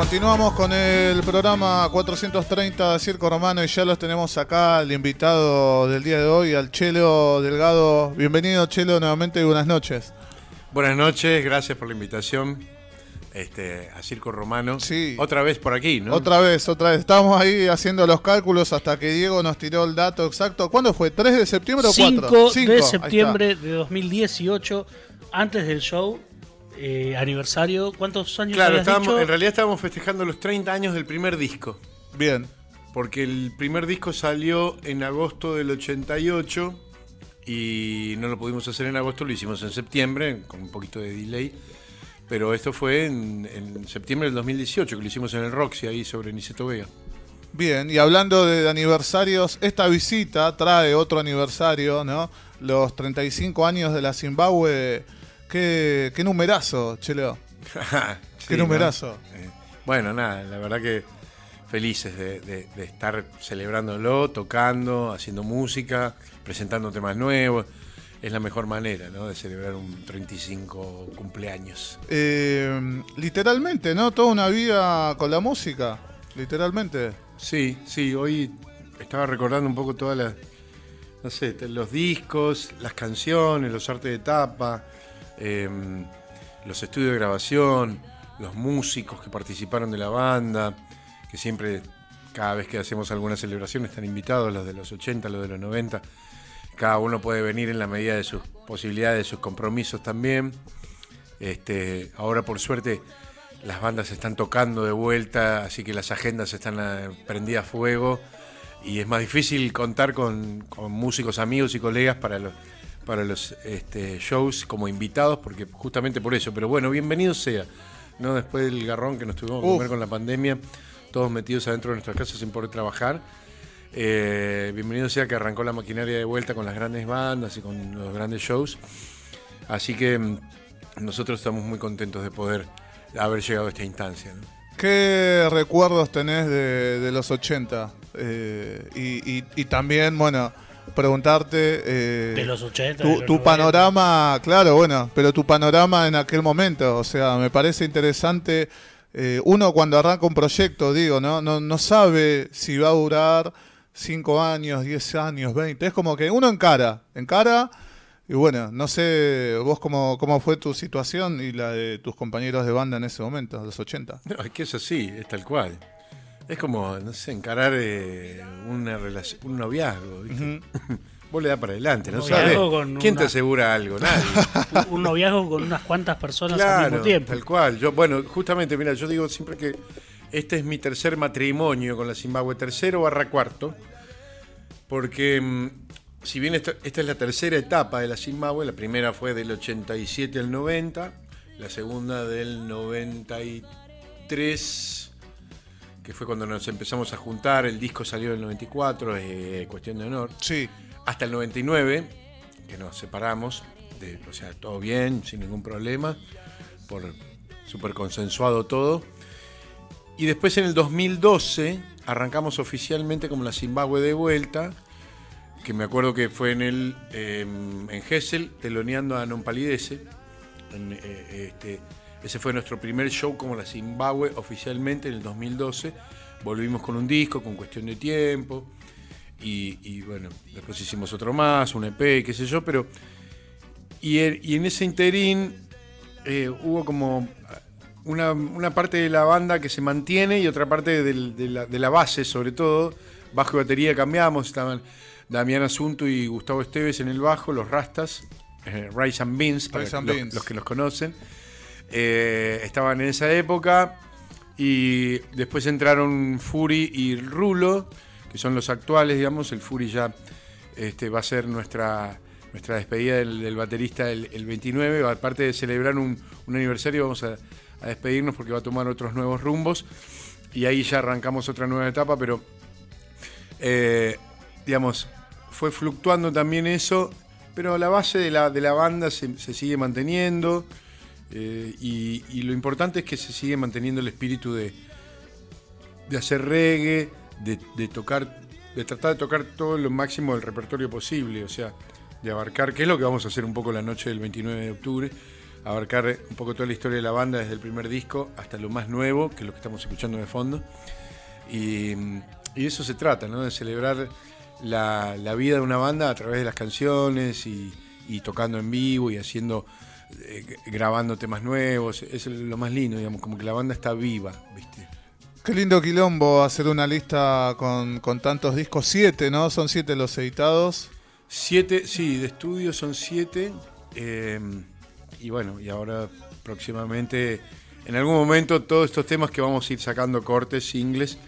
continuamos con el programa 430 de Circo Romano y ya los tenemos acá, el invitado del día de hoy, al Chelo Delgado. Bienvenido Chelo nuevamente y buenas noches. Buenas noches, gracias por la invitación este, a Circo Romano. Sí. Otra vez por aquí, ¿no? Otra vez, otra vez. Estábamos ahí haciendo los cálculos hasta que Diego nos tiró el dato exacto. ¿Cuándo fue? ¿3 de septiembre o 4? 5 de septiembre de 2018, antes del show eh, aniversario. ¿Cuántos años Claro, habías estábamos, dicho? en realidad estábamos festejando los 30 años del primer disco. Bien. Porque el primer disco salió en agosto del 88 y no lo pudimos hacer en agosto, lo hicimos en septiembre, con un poquito de delay. Pero esto fue en, en septiembre del 2018, que lo hicimos en el Roxy, ahí sobre Niceto Vega. Bien, y hablando de aniversarios, esta visita trae otro aniversario, ¿no? Los 35 años de la Zimbabue. Qué, qué numerazo, Chelo. Sí, Qué ¿no? numerazo. Eh, bueno, nada, la verdad que felices de, de- de estar celebrándolo, tocando, haciendo música, presentando temas nuevos. Es la mejor manera, ¿no? De celebrar un 35 cumpleaños. Eh, literalmente, ¿no? Toda una vida con la música. Literalmente. Sí, sí, hoy estaba recordando un poco todas las, no sé, los discos, las canciones, los artes de tapa, eh, los estudios de grabación, los músicos que participaron de la banda, que siempre, cada vez que hacemos alguna celebración, están invitados, los de los 80, los de los 90. Cada uno puede venir en la medida de sus posibilidades, de sus compromisos también. Este, ahora, por suerte, las bandas están tocando de vuelta, así que las agendas están eh, prendidas a fuego y es más difícil contar con, con músicos amigos y colegas para los, para los este, shows como invitados, porque justamente por eso. Pero bueno, bienvenido sea, ¿no? Después del garrón que nos tuvimos que comer con la pandemia, todos metidos adentro de nuestras casas sin poder trabajar. Eh, bienvenido sea que arrancó la maquinaria de vuelta con las grandes bandas y con los grandes shows. Así que mm, nosotros estamos muy contentos de poder haber llegado a esta instancia. ¿no? ¿Qué recuerdos tenés de, de los 80? Eh, y, y- y también, bueno, preguntarte... eh, De los 80. tu, de los tu 90. panorama, claro, bueno, pero tu panorama en aquel momento, o sea, me parece interesante. eh, uno cuando arranca un proyecto, digo, ¿no? No, no sabe si va a durar 5 años, 10 años, 20. Es como que uno encara, encara. Y bueno, no sé vos cómo, cómo fue tu situación y la de tus compañeros de banda en ese momento, los 80. No, es que es así, es tal cual. Es como, no sé, encarar eh, una relación, un noviazgo. ¿viste? Vos le das para adelante, no sabes. ¿Quién te asegura algo? Nadie. Un- noviazgo con unas cuantas personas al mismo tiempo. tal cual. Yo, bueno, justamente, mira, yo digo siempre que este es mi tercer matrimonio con la Zimbabue, tercero barra cuarto, porque mm, si bien esta, esta es la tercera etapa de la Zimbabue, la primera fue del 87 al 90, la segunda del 93, que fue cuando nos empezamos a juntar, el disco salió en el 94, eh, cuestión de honor Sí, hasta el 99, que nos separamos, de, o sea, todo bien, sin ningún problema, por súper consensuado todo. Y después en el 2012 arrancamos oficialmente como la Zimbabue de vuelta, que me acuerdo que fue en el eh, en Gessel, teloneando a Non Palidece. En, eh, este, ese fue nuestro primer show como la Zimbabue oficialmente en el 2012. Volvimos con un disco, con cuestión de tiempo. Y, y, bueno, después hicimos otro más, un EP, qué sé yo, pero. Y, en- y en ese interín eh, hubo como una, una parte de la banda que se mantiene y otra parte del- de, la, de la base, sobre todo. Bajo y batería cambiamos, estaban Damián Asunto y Gustavo Esteves en el bajo, los Rastas, eh, Rice and Beans, para Rice and los, Beans. los que los conocen. Eh, estaban en esa época y después entraron Fury y Rulo, que son los actuales, digamos. El Fury ya este, va a ser nuestra, nuestra despedida del, baterista el, el 29. Aparte de celebrar un, un aniversario, vamos a, despedirnos porque va a tomar otros nuevos rumbos. Y ahí ya arrancamos otra nueva etapa, pero eh, digamos, fue fluctuando también eso, pero la base de la, de la banda se sigue manteniendo eh, y, y lo importante es que se sigue manteniendo el espíritu de, de hacer reggae, de, tocar, de tratar de tocar todo lo máximo del repertorio posible, o sea, de abarcar, que es lo que vamos a hacer un poco la noche del 29 de octubre, abarcar un poco toda la historia de la banda desde el primer disco hasta lo más nuevo, que es lo que estamos escuchando de fondo. Y, y eso se trata, ¿no? De celebrar la, vida de una banda a través de las canciones y tocando en vivo y haciendo, eh, grabando temas nuevos. Es lo más lindo, digamos, como que la banda está viva, ¿viste? Qué lindo quilombo hacer una lista con, con tantos discos. Siete, ¿no? Son siete los editados. Siete, sí, de estudio son siete. eh, y bueno, y ahora próximamente, en algún momento, todos estos temas que vamos a ir sacando cortes, singles,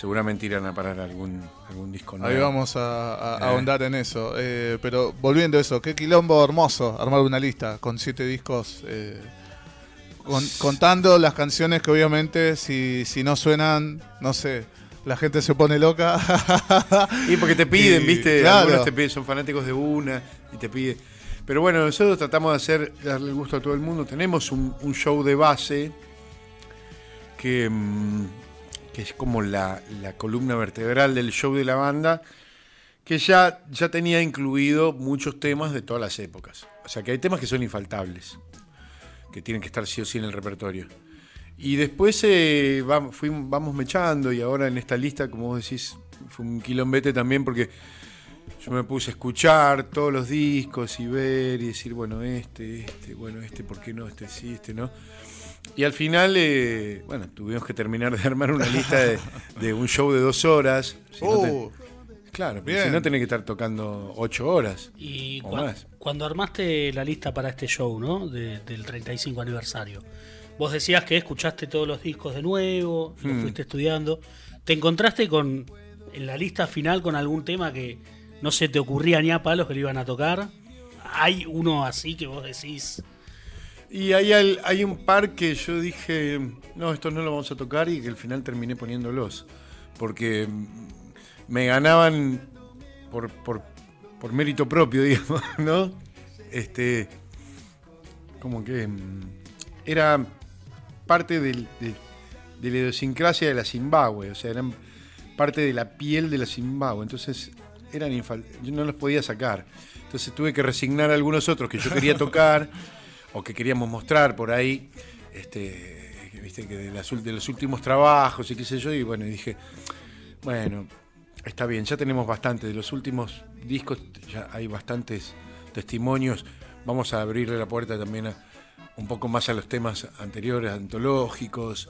seguramente irán a parar algún, algún disco nuevo. Ahí vamos a, a- a Eh. ahondar en eso. Eh, pero volviendo a eso, qué quilombo hermoso armar una lista con siete discos. eh, con- contando las canciones que obviamente si, si no suenan, no sé, la gente se pone loca. Y porque te piden, Y, ¿viste? claro. Algunos te piden, son fanáticos de una y te piden. Pero bueno, nosotros tratamos de hacer, darle el gusto a todo el mundo. Tenemos un, un show de base que, mm, es como la, la columna vertebral del show de la banda, que ya, ya tenía incluido muchos temas de todas las épocas. O sea que hay temas que son infaltables, que tienen que estar sí o sí en el repertorio. Y después eh, vamos, fuimos- vamos mechando y ahora en esta lista, como vos decís, fue un quilombete también porque yo me puse a escuchar todos los discos y ver y decir, bueno, este, este, bueno, este, ¿por qué no? Este sí, este no. Y al final, eh, bueno, tuvimos que terminar de armar una lista de, de un show de dos horas. Si no te- Uh, claro, bien. si no tenés que estar tocando ocho horas. Y O cua- más. cuando armaste la lista para este show, ¿no? De- del 35 aniversario, vos decías que escuchaste todos los discos de nuevo, los Hmm. fuiste estudiando. ¿Te encontraste con en la lista final con algún tema que no se te ocurría ni a palos que lo iban a tocar? ¿Hay uno así que vos decís? Y hay, hay un par que yo dije, no, estos no lo vamos a tocar y que al final terminé poniéndolos. Porque me ganaban por, por, por mérito propio, digamos, ¿no? Este, como que mm, era parte del- de, de la idiosincrasia de la Zimbabue, o sea, eran parte de la piel de la Zimbabue, entonces eran infal- yo no los podía sacar. Entonces tuve que resignar a algunos otros que yo quería tocar o que queríamos mostrar por ahí, este, viste que de, los últimos trabajos y qué sé yo, y bueno, dije, bueno, está bien, ya tenemos bastante, de los últimos discos ya hay bastantes testimonios, vamos a abrirle la puerta también a, un poco más a los temas anteriores, antológicos,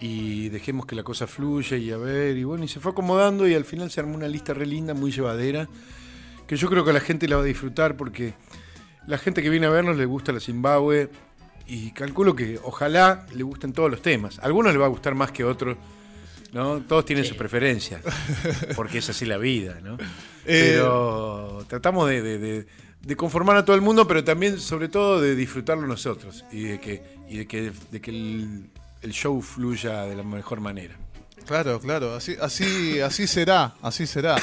y dejemos que la cosa fluya y a ver, y bueno, y se fue acomodando y al final se armó una lista re linda, muy llevadera, que yo creo que la gente la va a disfrutar porque la gente que viene a vernos le gusta la Zimbabue y calculo que ojalá le gusten todos los temas. A algunos les va a gustar más que otros, ¿no? Todos tienen Sí. sus preferencias, porque es así la vida, ¿no? Eh, Pero tratamos de, de- de- de conformar a todo el mundo, pero también, sobre todo, de disfrutarlo nosotros y de que, y de que, de que el, el show fluya de la mejor manera. Claro, claro, así, así, así será, así será.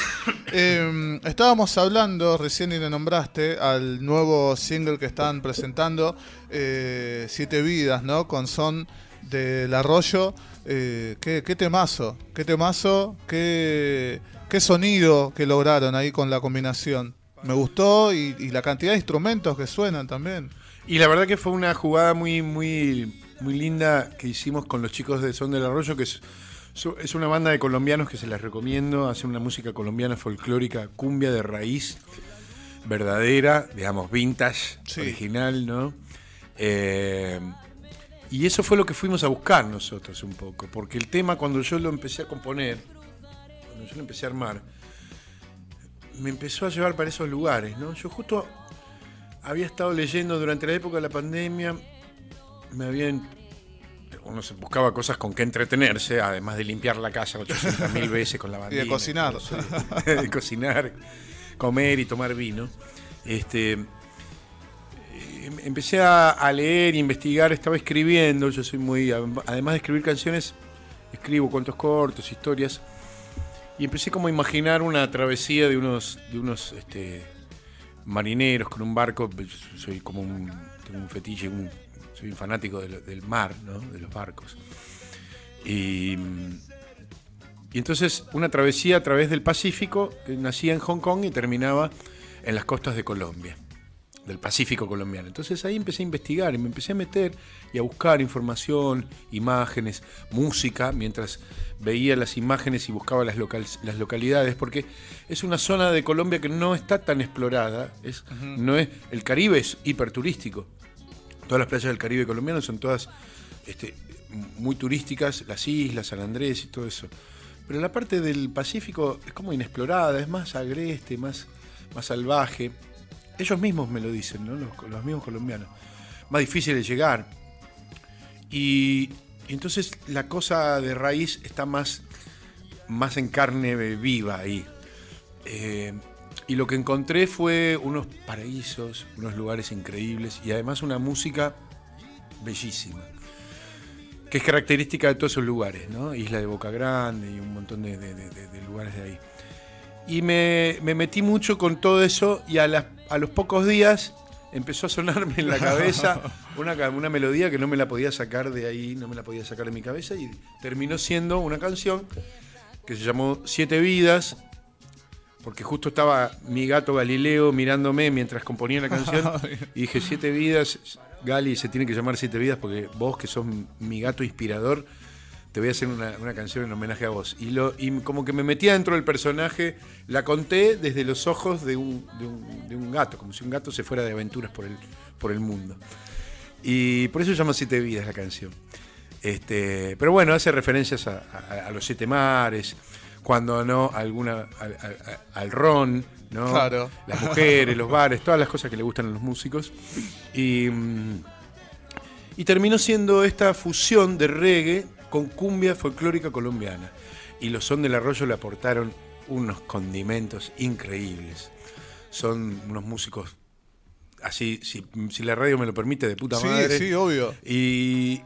Eh, estábamos hablando, recién y le nombraste, al nuevo single que están presentando, eh, Siete Vidas, ¿no? Con son del arroyo. Eh, qué, qué temazo, qué temazo, qué, qué sonido que lograron ahí con la combinación. Me gustó y, y la cantidad de instrumentos que suenan también. Y la verdad que fue una jugada muy, muy, muy linda que hicimos con los chicos de Son del Arroyo, que es, es una banda de colombianos que se las recomiendo. Hacen una música colombiana folclórica, cumbia de raíz, verdadera, digamos, vintage, Sí. original, ¿no? Eh, y eso fue lo que fuimos a buscar nosotros un poco, porque el tema cuando yo lo empecé a componer, cuando yo lo empecé a armar, me empezó a llevar para esos lugares, ¿no? Yo justo había estado leyendo durante la época de la pandemia, me habían. Uno se buscaba cosas con que entretenerse, además de limpiar la casa 800.000 veces con la bandina. de cocinar. eso, de cocinar, comer y tomar vino. Este, eh, empecé a, a leer, investigar, estaba escribiendo. Yo soy muy. Además de escribir canciones, escribo cuentos cortos, historias. Y empecé como a imaginar una travesía de unos, de unos este, marineros con un barco. Yo Soy como un, tengo un fetiche, un- soy un fanático del mar, ¿no? de los barcos. Y, y entonces una travesía a través del Pacífico que nacía en Hong Kong y terminaba en las costas de Colombia. del Pacífico colombiano. Entonces ahí empecé a investigar y me empecé a meter y a buscar información, imágenes, música, mientras veía las imágenes y buscaba las, las localidades, porque es una zona de Colombia que no está tan explorada. Es, no es, el Caribe es hiperturístico. Todas las playas del Caribe colombiano son todas este, muy turísticas, las islas, San Andrés y todo eso. Pero la parte del Pacífico es como inexplorada, es más agreste, más, más salvaje. Ellos mismos me lo dicen, ¿no? los, mismos colombianos. Más difícil de llegar. Y, entonces la cosa de raíz está más, más en carne viva ahí. Eh, y lo que encontré fue unos paraísos, unos lugares increíbles y además una música bellísima, que es característica de todos esos lugares, ¿no? Isla de Boca Grande y un montón de, lugares de ahí. Y me, metí mucho con todo eso y a, a los pocos días empezó a sonarme en la cabeza una, una, melodía que no me la podía sacar de ahí, no me la podía sacar de mi cabeza y terminó siendo una canción que se llamó Siete Vidas, porque justo estaba mi gato Galileo mirándome mientras componía la canción y dije Siete Vidas, Gali se tiene que llamar Siete Vidas porque vos que sos mi gato inspirador, te voy a hacer una, canción en homenaje a vos. Y, lo, y como que me metía dentro del personaje, la conté desde los ojos de un, de un, gato, como si un gato se fuera de aventuras por el, por el mundo. Y por eso se llama Siete Vidas la canción. Este, pero bueno, hace referencias a, los siete mares, cuando no alguna al, ron, ¿no? Las mujeres, los bares, todas las cosas que le gustan a los músicos. Y, mm, y terminó siendo esta fusión de reggae con cumbia folclórica colombiana. Y los Son del Arroyo le aportaron unos condimentos increíbles. Son unos músicos así, si, la radio me lo permite, de puta madre. Sí, obvio. Y,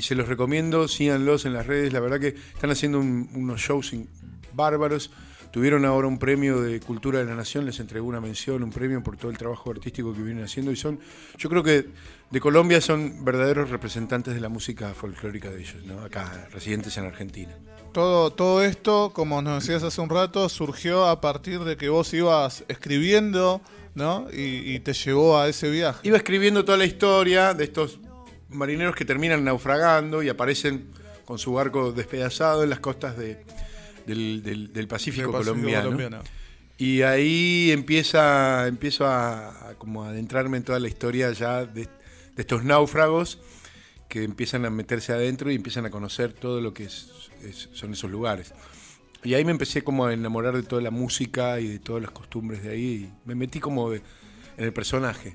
se los recomiendo, síganlos en las redes. La verdad que están haciendo unos shows bárbaros. Tuvieron ahora un premio de Cultura de la Nación, les entregó una mención, un premio por todo el trabajo artístico que vienen haciendo y son, yo creo que de Colombia son verdaderos representantes de la música folclórica de ellos, ¿no? acá, residentes en Argentina. Todo, todo esto, como nos decías hace un rato, surgió a partir de que vos ibas escribiendo, ¿no? Y, y te llevó a ese viaje. Iba escribiendo toda la historia de estos marineros que terminan naufragando y aparecen con su barco despedazado en las costas de, del, Pacífico, colombiano. Y ahí empieza, empiezo a, como adentrarme en toda la historia ya de, estos náufragos que empiezan a meterse adentro y empiezan a conocer todo lo que son esos lugares. Y ahí me empecé como a enamorar de toda la música y de todas las costumbres de ahí. Y me metí como en el personaje.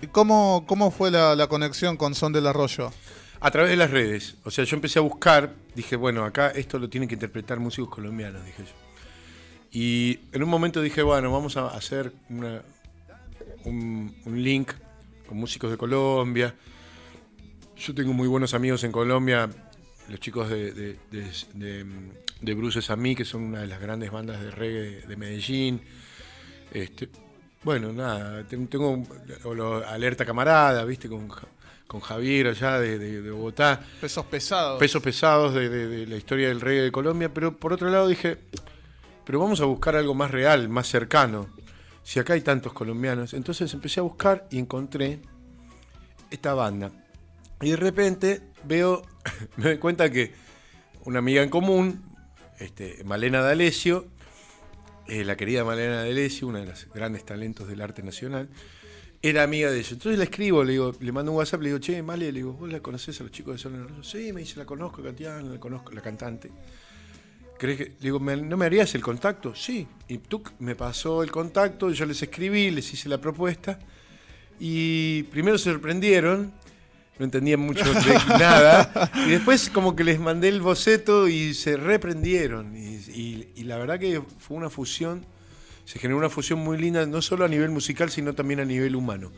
¿Y cómo, cómo fue la, la conexión con Son del Arroyo? A través de las redes. O sea, yo empecé a buscar, dije, bueno, acá esto lo tienen que interpretar músicos colombianos, dije yo. Y en un momento dije, bueno, vamos a hacer un, link con músicos de Colombia. Yo tengo muy buenos amigos en Colombia, los chicos de, Bruces a mí, que son una de las grandes bandas de reggae de Medellín. Este, bueno, nada, tengo, Alerta Camarada, ¿viste? Con con Javier allá de, Bogotá. Pesos pesados. Pesos pesados de, la historia del rey de Colombia, pero por otro lado dije, pero vamos a buscar algo más real, más cercano. Si acá hay tantos colombianos. Entonces empecé a buscar y encontré esta banda. Y de repente veo, me doy cuenta que una amiga en común, este, Malena D'Alessio, eh, la querida Malena D'Alessio, una de los grandes talentos del arte nacional, era amiga de ellos. Entonces le escribo, le digo, le mando un WhatsApp, le digo, che, Male, le digo, ¿vos la conocés a los chicos de Sol Sí, me dice, la conozco, Katiana, la conozco, la cantante. ¿Crees que? Le digo, ¿no me harías el contacto? Sí. Y tú me pasó el contacto, yo les escribí, les hice la propuesta. Y primero se sorprendieron, no entendían mucho de nada. Y después como que les mandé el boceto y se reprendieron. y la verdad que fue una fusión se generó una fusión muy linda, no solo a nivel musical, sino también a nivel humano.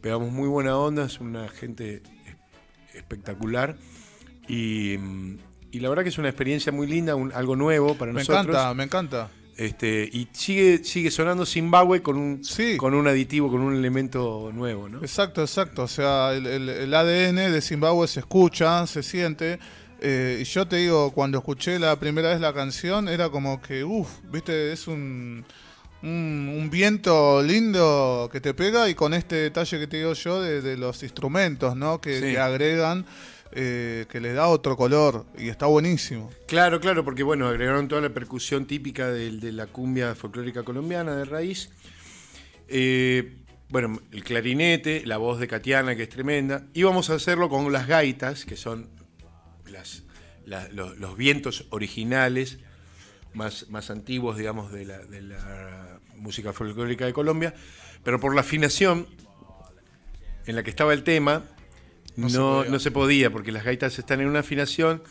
Pegamos muy buena onda, es una gente espectacular y, la verdad que es una experiencia muy linda, algo nuevo para nosotros. Me encanta, me encanta. Este, y sigue, sigue sonando Zimbabue con un, con un aditivo, con un elemento nuevo, ¿no? Exacto, exacto. O sea, el, ADN de Zimbabue se escucha, se siente. Eh, y yo te digo, cuando escuché la primera vez la canción, era como que, uff, viste, es un un, un viento lindo que te pega y con este detalle que te digo yo de, de los instrumentos, ¿no? Que, Sí. que agregan, eh, que le da otro color y está buenísimo. Claro, claro, porque bueno, agregaron toda la percusión típica de, la cumbia folclórica colombiana de raíz. Eh, bueno, el clarinete, la voz de Katiana, que es tremenda. Íbamos a hacerlo con las gaitas, que son las, la- los, los vientos originales más, más antiguos, digamos, de la, de la música folclórica de Colombia. Pero por la afinación en la que estaba el tema, No no, se no, podía. se podía, porque las gaitas están en una afinación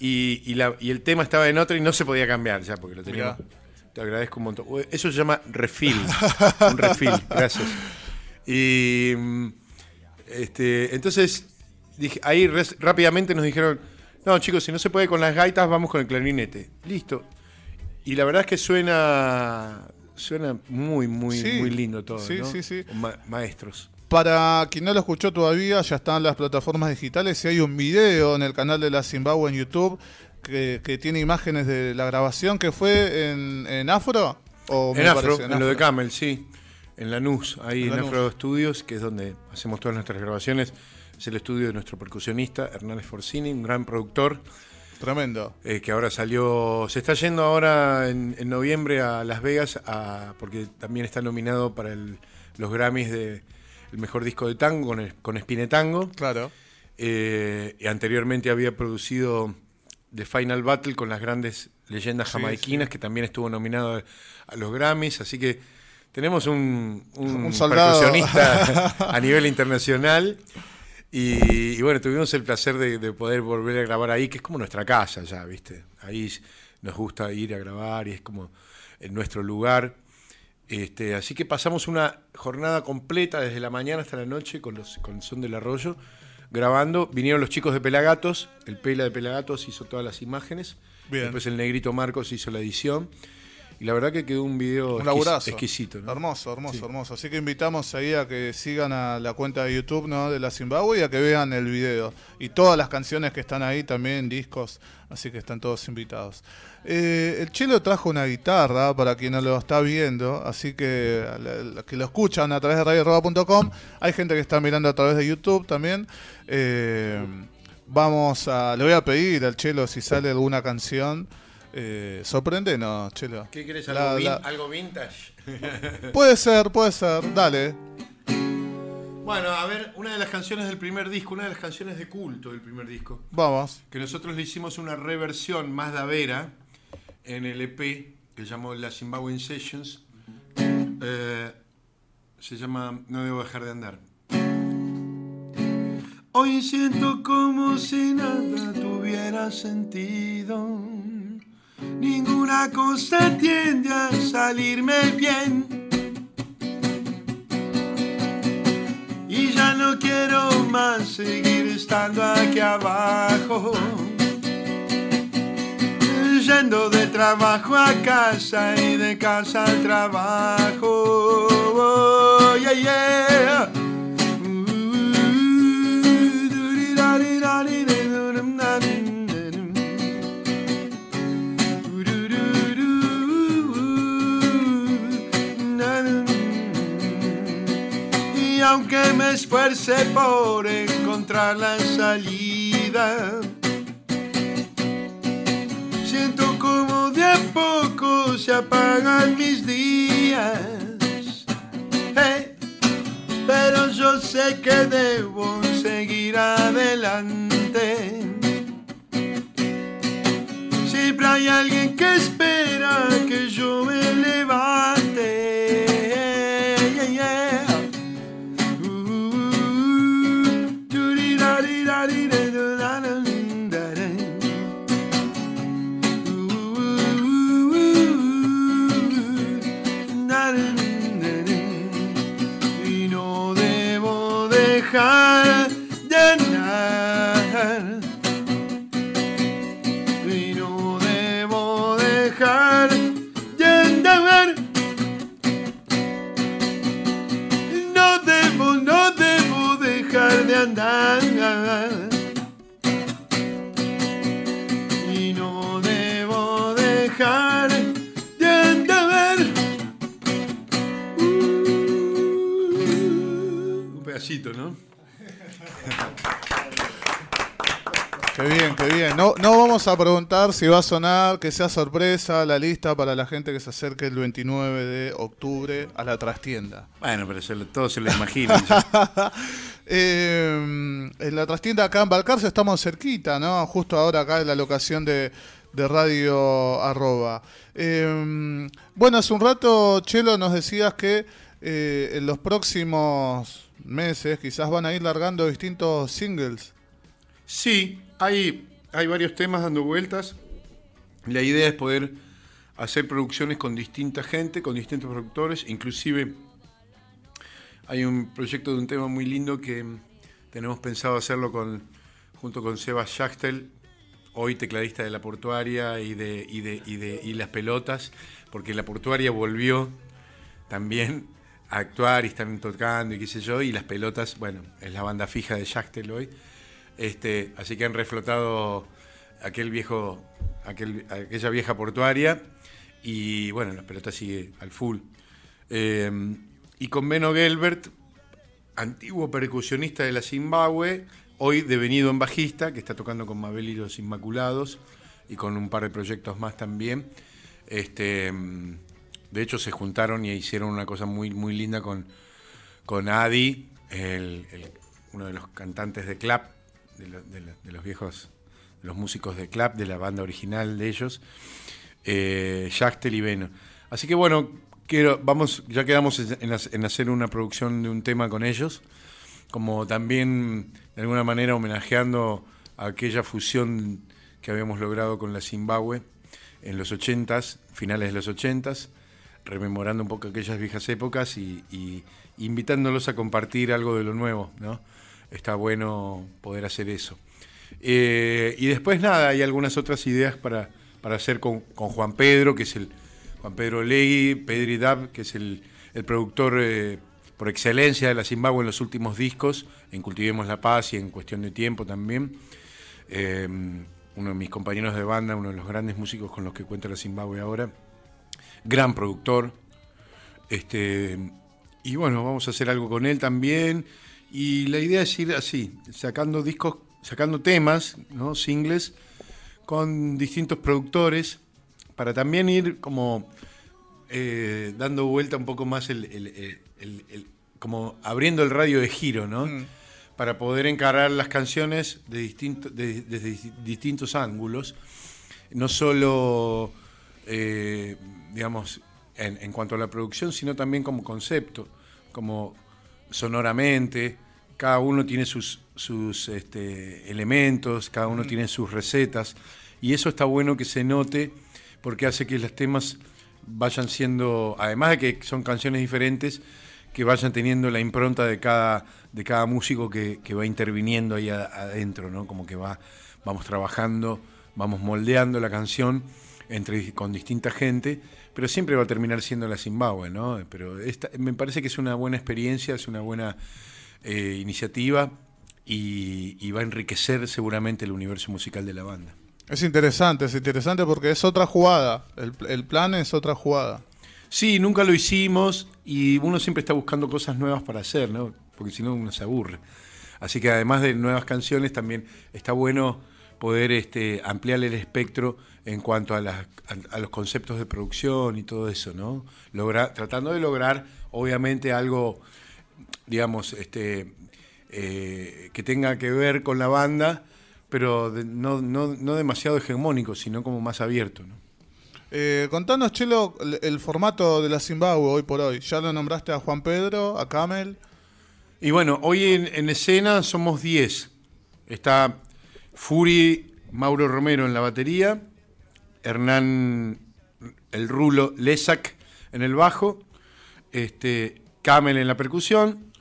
y, y la- y el tema estaba en otra y no se podía cambiar ya, porque lo teníamos. Mirá. Te agradezco un montón. Eso se llama refill. un refill, gracias. Y este, entonces dije, ahí res- rápidamente nos dijeron, no chicos, si no se puede con las gaitas, vamos con el clarinete. Listo. Y la verdad es que suena suena muy, muy, Sí, muy lindo todo. sí, ¿no? sí, sí. Ma- maestros. Para quien no lo escuchó todavía, ya están las plataformas digitales y hay un video en el canal de la Zimbabue en YouTube que, que tiene imágenes de la grabación que fue en, en Afro. ¿O En Afro, parece? en lo de Camel, sí. En Lanús, ahí En en, Lanús. Afro Studios, que es donde hacemos todas nuestras grabaciones. Es el estudio de nuestro percusionista, Hernández Forcini, un gran productor, Tremendo. eh, que ahora salió, se está yendo ahora en, en noviembre a Las Vegas, a- porque también está nominado para el- los Grammys de el mejor disco de tango con, el- con Spinetango. Claro. Eh, y anteriormente había producido The Final Battle con las grandes leyendas Sí, jamaiquinas, que también estuvo nominado a, a los Grammys. Así que tenemos un, un, Un soldado. percusionista a nivel internacional. Y, y bueno, tuvimos el placer de, de poder volver a grabar ahí, que es como nuestra casa ya, ¿viste? Ahí nos gusta ir a grabar y es como en nuestro lugar. Este, así que pasamos una jornada completa desde la mañana hasta la noche con, los, con el son del arroyo, grabando. Vinieron los chicos de Pelagatos, el Pela de Pelagatos hizo todas las imágenes. Bien. Después el Negrito Marcos hizo la edición. Y la verdad que quedó un video Un exquis- laburazo. exquisito. ¿no? Hermoso, hermoso, Sí. hermoso. Así que invitamos ahí a que sigan a la cuenta de YouTube ¿no? de la Zimbabue y a que vean el video. Y todas las canciones que están ahí también, discos, así que están todos invitados. Eh, el Chelo trajo una guitarra para quien no lo está viendo, así que la- la- que lo escuchan a través de radioroba.com. Hay gente que está mirando a través de YouTube también. Eh, vamos a, le voy a pedir al Chelo si sale alguna canción. Eh, sorpréndenos, Chelo. ¿Qué querés? La- ¿Algo, vin- la- algo vintage? Puede ser, puede ser, dale. Bueno, a ver, una de las canciones del primer disco, una de las canciones de culto del primer disco, Vamos. que nosotros le hicimos una reversión más davera en el EP que llamó La Zimbabwean Sessions. Eh, se llama No debo dejar de andar. Hoy siento como si nada tuviera sentido. Ninguna cosa tiende a salirme bien. Y ya no quiero más seguir estando aquí abajo. Yendo de trabajo a casa y de casa al trabajo. Oh. Aunque me esfuerce por encontrar la salida, siento como de a poco se apagan mis días. Hey, pero yo sé que debo seguir adelante. Siempre hay alguien que espera que yo me levante. ¿No? Qué bien, qué bien. No, no vamos a preguntar si va a sonar, que sea sorpresa la lista para la gente que se acerque el 29 de octubre a la trastienda. Bueno, pero se todos se lo imaginan. Eh, en la trastienda acá en Balcarce estamos cerquita, ¿no? Justo ahora acá en la locación de, de Radio Arroba. Eh, bueno, hace un rato, Chelo, nos decías que eh, en los próximos meses quizás van a ir largando distintos singles. Sí, hay, hay varios temas dando vueltas. La idea es poder hacer producciones con distinta gente, con distintos productores. Inclusive hay un proyecto de un tema muy lindo que tenemos pensado hacerlo con, junto con Sebas Schachtel, hoy tecladista de La Portuaria y de, y de, y de y Las Pelotas, porque La Portuaria volvió también actuar y están tocando y qué sé yo, y Las Pelotas, bueno, es la banda fija de Schachtel hoy. Este, así que han reflotado aquel viejo, aquel- aquella vieja portuaria y bueno, las pelotas sigue al full. Eh, y con Beno Gelbert, antiguo percusionista de la Zimbabue, hoy devenido en bajista, que está tocando con Mabel y los Inmaculados y con un par de proyectos más también. Este, mm, de hecho, se juntaron y hicieron una cosa muy, muy linda con, con Adi, el- uno de los cantantes de Clap, de, lo- de lo- de los viejos, de los músicos de Clap, de la banda original de ellos, eh, Schachtel y Beno. Así que bueno, quiero, vamos, ya quedamos en hacer una producción de un tema con ellos, como también de alguna manera homenajeando a aquella fusión que habíamos logrado con la Zimbabue en los 80s, finales de los 80s, rememorando un poco aquellas viejas épocas y, invitándolos a compartir algo de lo nuevo, ¿no? Está bueno poder hacer eso. Eh, y después nada, hay algunas otras ideas para, para hacer con, con Juan Pedro, que es el Juan Pedro Legui, Pedri Dab, que es el, el productor eh, por excelencia de la Zimbabue en los últimos discos, en Cultivemos la Paz y en Cuestión de Tiempo también. Eh, uno de mis compañeros de banda, uno de los grandes músicos con los que cuenta la Zimbabue ahora. Gran productor. Este, y bueno, vamos a hacer algo con él también. Y la idea es ir así, sacando discos, sacando temas, ¿no? singles, con distintos productores, para también ir como eh, dando vuelta un poco más el, el- el- como abriendo el radio de giro, ¿no? Mm. Para poder encarar las canciones de distinto- de- desde dis- distintos ángulos, no solo, eh, digamos, en, en cuanto a la producción, sino también como concepto, como sonoramente, cada uno tiene sus, sus este, elementos, cada uno tiene sus recetas, y eso está bueno que se note porque hace que los temas vayan siendo, además de que son canciones diferentes, que vayan teniendo la impronta de cada, de cada músico que, que va interviniendo ahí adentro, ¿no? Como que va, vamos trabajando, vamos moldeando la canción entre, con distinta gente, pero siempre va a terminar siendo la Zimbabue, ¿no? Pero esta, me parece que es una buena experiencia, es una buena eh, iniciativa y, y va a enriquecer seguramente el universo musical de la banda. Es interesante, es interesante porque es otra jugada. El, el plan es otra jugada. Sí, nunca lo hicimos y uno siempre está buscando cosas nuevas para hacer, ¿no? Porque si no uno se aburre. Así que además de nuevas canciones, también está bueno poder este, ampliar el espectro en cuanto a, las- a- a los conceptos de producción y todo eso, ¿no? Tratando de lograr, obviamente, algo, digamos, este, eh, que tenga que ver con la banda, pero de- no, no- no demasiado hegemónico, sino como más abierto, ¿no? Eh, contanos, Chelo, el, el formato de la Zimbabue hoy por hoy. Ya lo nombraste a Juan Pedro, a Camel. Y bueno, hoy en, en escena somos 10. Está Furi Mauro Romero en la batería, Hernán el Rulo Lesac en el bajo, este, Camel en la percusión,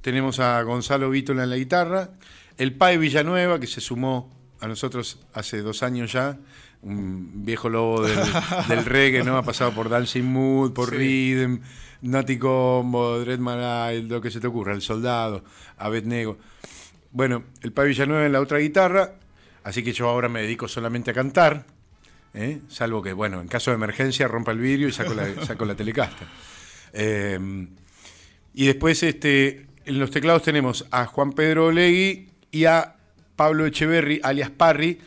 tenemos a Gonzalo Vítola en la guitarra, el Pai Villanueva, que se sumó a nosotros hace dos años ya, un viejo lobo del, del reggae, ¿no? Ha pasado por Dancing Mood, por Sí. Rhythm, Nati Combo, Dread Marai, lo que se te ocurra, El Soldado, Abednego. Bueno, el Pai Villanueva en la otra guitarra, así que yo ahora me dedico solamente a cantar, ¿eh? salvo que, bueno, en caso de emergencia rompa el vidrio y saco la, saco la telecaster. Eh, y después, este, en los teclados tenemos a Juan Pedro Olegui y a Pablo Echeverry, alias Parry,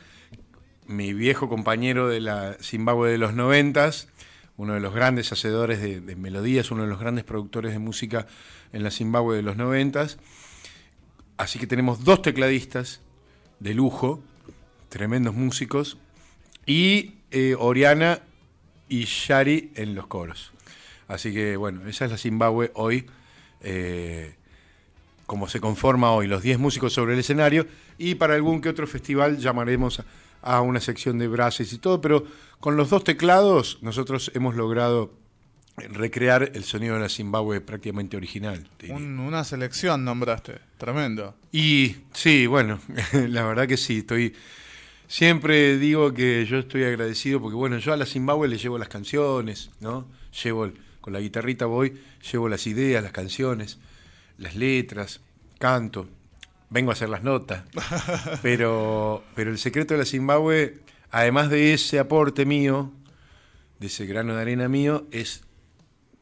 mi viejo compañero de la Zimbabue de los noventas, uno de los grandes hacedores de, de, melodías, uno de los grandes productores de música en la Zimbabue de los noventas. Así que tenemos dos tecladistas de lujo, tremendos músicos, y eh, Oriana y Shari en los coros. Así que bueno, esa es la Zimbabue hoy, eh, como se conforma hoy, los 10 músicos sobre el escenario, y para algún que otro festival llamaremos a, una sección de brases y todo, pero con los dos teclados nosotros hemos logrado recrear el sonido de la Zimbabue prácticamente original. Un, una selección nombraste, tremendo. Y sí, bueno, la verdad que sí, estoy... Siempre digo que yo estoy agradecido porque, bueno, yo a la Zimbabue le llevo las canciones, ¿no? Llevo, el, con la guitarrita voy, llevo las ideas, las canciones, las letras, canto, vengo a hacer las notas. Pero, pero el secreto de la Zimbabue, además de ese aporte mío, de ese grano de arena mío, es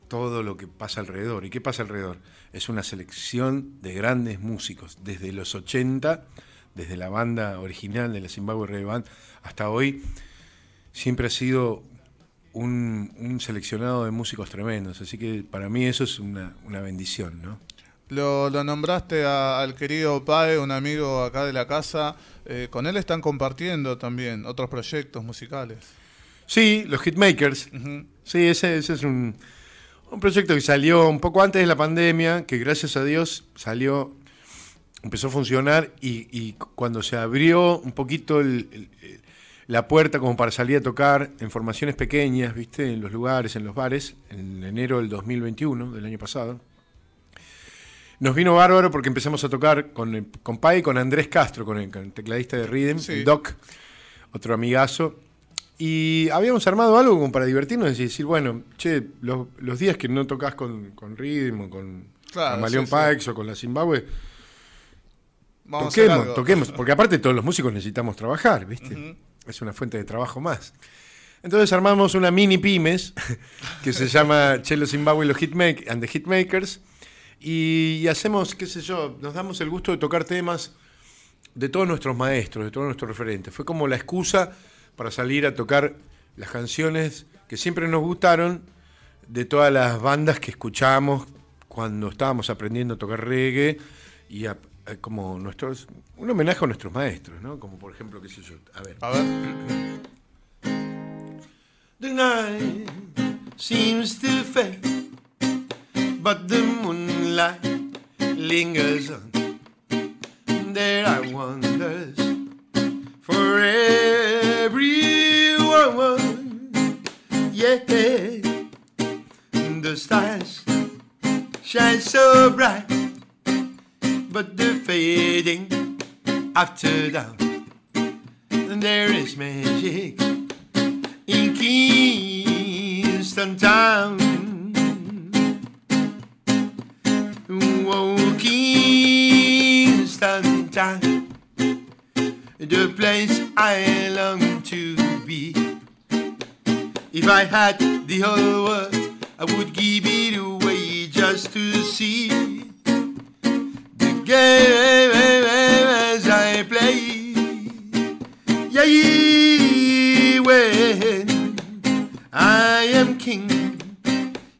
todo lo que pasa alrededor. ¿Y qué pasa alrededor? Es una selección de grandes músicos, desde los 80, desde la banda original de la Zimbabwe Band, hasta hoy, siempre ha sido un, un, seleccionado de músicos tremendos. Así que para mí eso es una, una bendición, ¿no? Lo, lo nombraste a, al querido Pae, un amigo acá de la casa. Eh, con él están compartiendo también otros proyectos musicales. Sí, los Hitmakers. Uh -huh. Sí, ese, ese es un, un proyecto que salió un poco antes de la pandemia, que gracias a Dios salió, empezó a funcionar y, y cuando se abrió un poquito el, el, la puerta como para salir a tocar en formaciones pequeñas, ¿viste? En los lugares, en los bares, en enero del 2021, del año pasado. Nos vino bárbaro porque empezamos a tocar con, con Pai y con Andrés Castro, con el, con el tecladista de Rhythm, sí. el Doc, otro amigazo. Y habíamos armado algo como para divertirnos y decir, bueno, che, los, los días que no tocas con, con Rhythm o con claro, sí, sí. o con la Zimbabue, Vamos toquemos, toquemos, porque aparte todos los músicos necesitamos trabajar, ¿viste? Uh -huh. Es una fuente de trabajo más. Entonces armamos una mini pymes que se llama Chelo Zimbabue y los Hitmak and the Hitmakers y, y hacemos, qué sé yo, nos damos el gusto de tocar temas de todos nuestros maestros, de todos nuestros referentes. Fue como la excusa para salir a tocar las canciones que siempre nos gustaron de todas las bandas que escuchábamos cuando estábamos aprendiendo a tocar reggae y a, a, como nuestros un homenaje a nuestros maestros, ¿no? Como por ejemplo, qué sé yo, a ver. A ver. The night seems to fade, but the moonlight lingers on. There are wonders for The stars shine so bright, but they're fading after. And there is magic in Kingston Town. Whoa, Kingston Town, the place I long to be. If I had the whole world, I would give it away just to see the game as I play. Yeah, when I am king,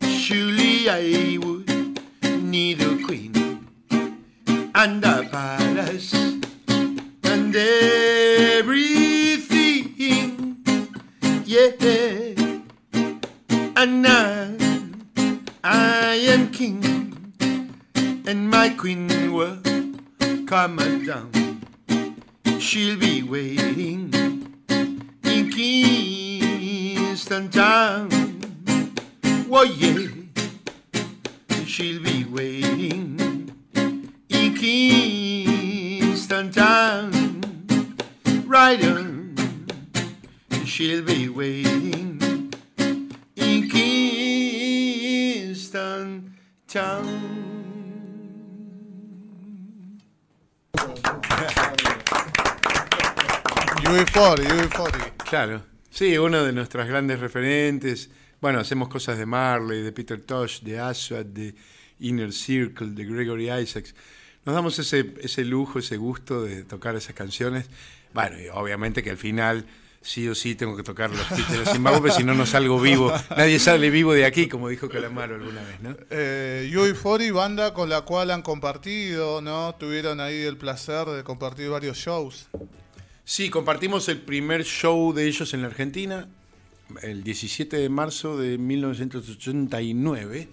surely I would need a queen and a palace and everything. Yeah, and now I am king, and my queen will come down. She'll be waiting in Kingston Town. Oh yeah, she'll be waiting in Kingston Town. Right on, she'll be waiting Town. UB40, UB40. Claro. Sí, uno de nuestras grandes referentes. Bueno, hacemos cosas de Marley, de Peter Tosh, de Aswad, de Inner Circle de Gregory Isaacs. Nos damos ese, ese lujo, ese gusto de tocar esas canciones. Bueno, y obviamente que al final sí o sí tengo que tocar los de los Zimbabue, si no, no salgo vivo. Nadie sale vivo de aquí, como dijo Calamaro alguna vez, ¿no? Eh, UB40, banda con la cual han compartido, ¿no? Tuvieron ahí el placer de compartir varios shows. Sí, compartimos el primer show de ellos en la Argentina, el 17 de marzo de 1989,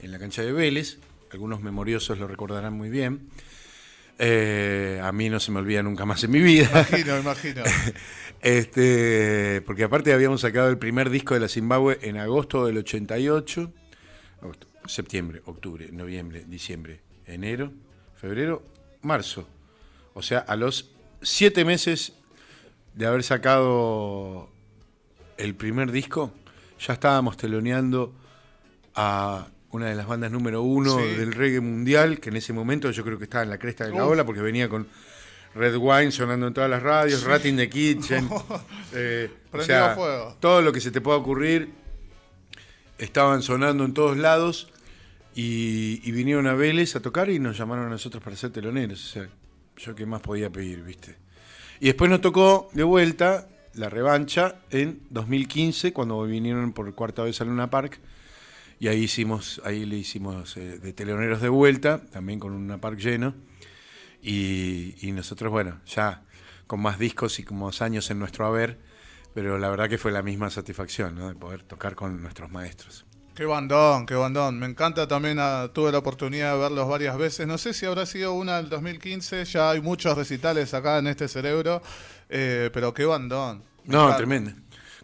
en la cancha de Vélez. Algunos memoriosos lo recordarán muy bien. Eh, a mí no se me olvida nunca más en mi vida. Imagino, imagino. Este, porque aparte habíamos sacado el primer disco de la Zimbabue en agosto del 88, agosto, septiembre, octubre, noviembre, diciembre, enero, febrero, marzo. O sea, a los siete meses de haber sacado el primer disco, ya estábamos teloneando a una de las bandas número uno Sí. del reggae mundial, que en ese momento yo creo que estaba en la cresta de la Uf. ola, porque venía con Red Wine sonando en todas las radios, Rat in the Kitchen. eh, o sea, fuego. todo lo que se te pueda ocurrir estaban sonando en todos lados y, y vinieron a Vélez a tocar y nos llamaron a nosotros para ser teloneros. O sea, yo qué más podía pedir, ¿viste? Y después nos tocó de vuelta la revancha en 2015 cuando vinieron por cuarta vez a Luna Park y ahí hicimos ahí le hicimos eh, de teloneros de vuelta también con Luna Park lleno y, y nosotros bueno ya con más discos y con más años en nuestro haber pero la verdad que fue la misma satisfacción ¿no? de poder tocar con nuestros maestros Qué bandón, qué bandón. Me encanta también, ah, tuve la oportunidad de verlos varias veces. No sé si habrá sido una del 2015, ya hay muchos recitales acá en este cerebro, eh, pero qué bandón. No encanta. tremendo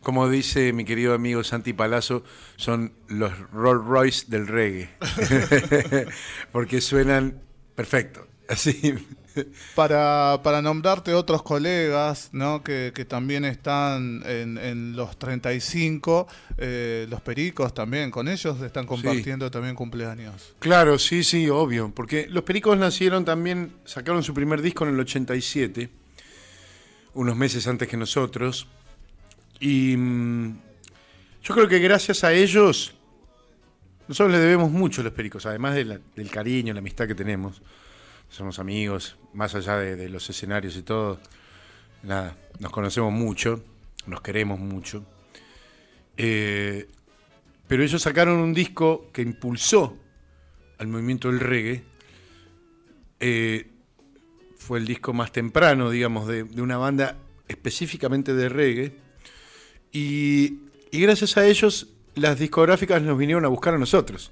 como dice mi querido amigo Santi Palazzo, son los Rolls Royce del reggae. Porque suenan perfecto. Así. Para, para nombrarte otros colegas ¿no? que, que también están en, en los 35, eh, los pericos también, con ellos están compartiendo también cumpleaños. Claro, sí, sí, obvio. Porque los Pericos nacieron también, sacaron su primer disco en el 87, unos meses antes que nosotros. Y mm, yo creo que gracias a ellos, nosotros le debemos mucho a los Pericos, además de la- del cariño, la amistad que tenemos. Somos amigos, más allá de, los escenarios y todo. Nada, nos conocemos mucho, nos queremos mucho. Eh, pero ellos sacaron un disco que impulsó al movimiento del reggae. Eh, fue el disco más temprano, digamos, de, de una banda específicamente de reggae. Y, y gracias a ellos, las discográficas nos vinieron a buscar a nosotros.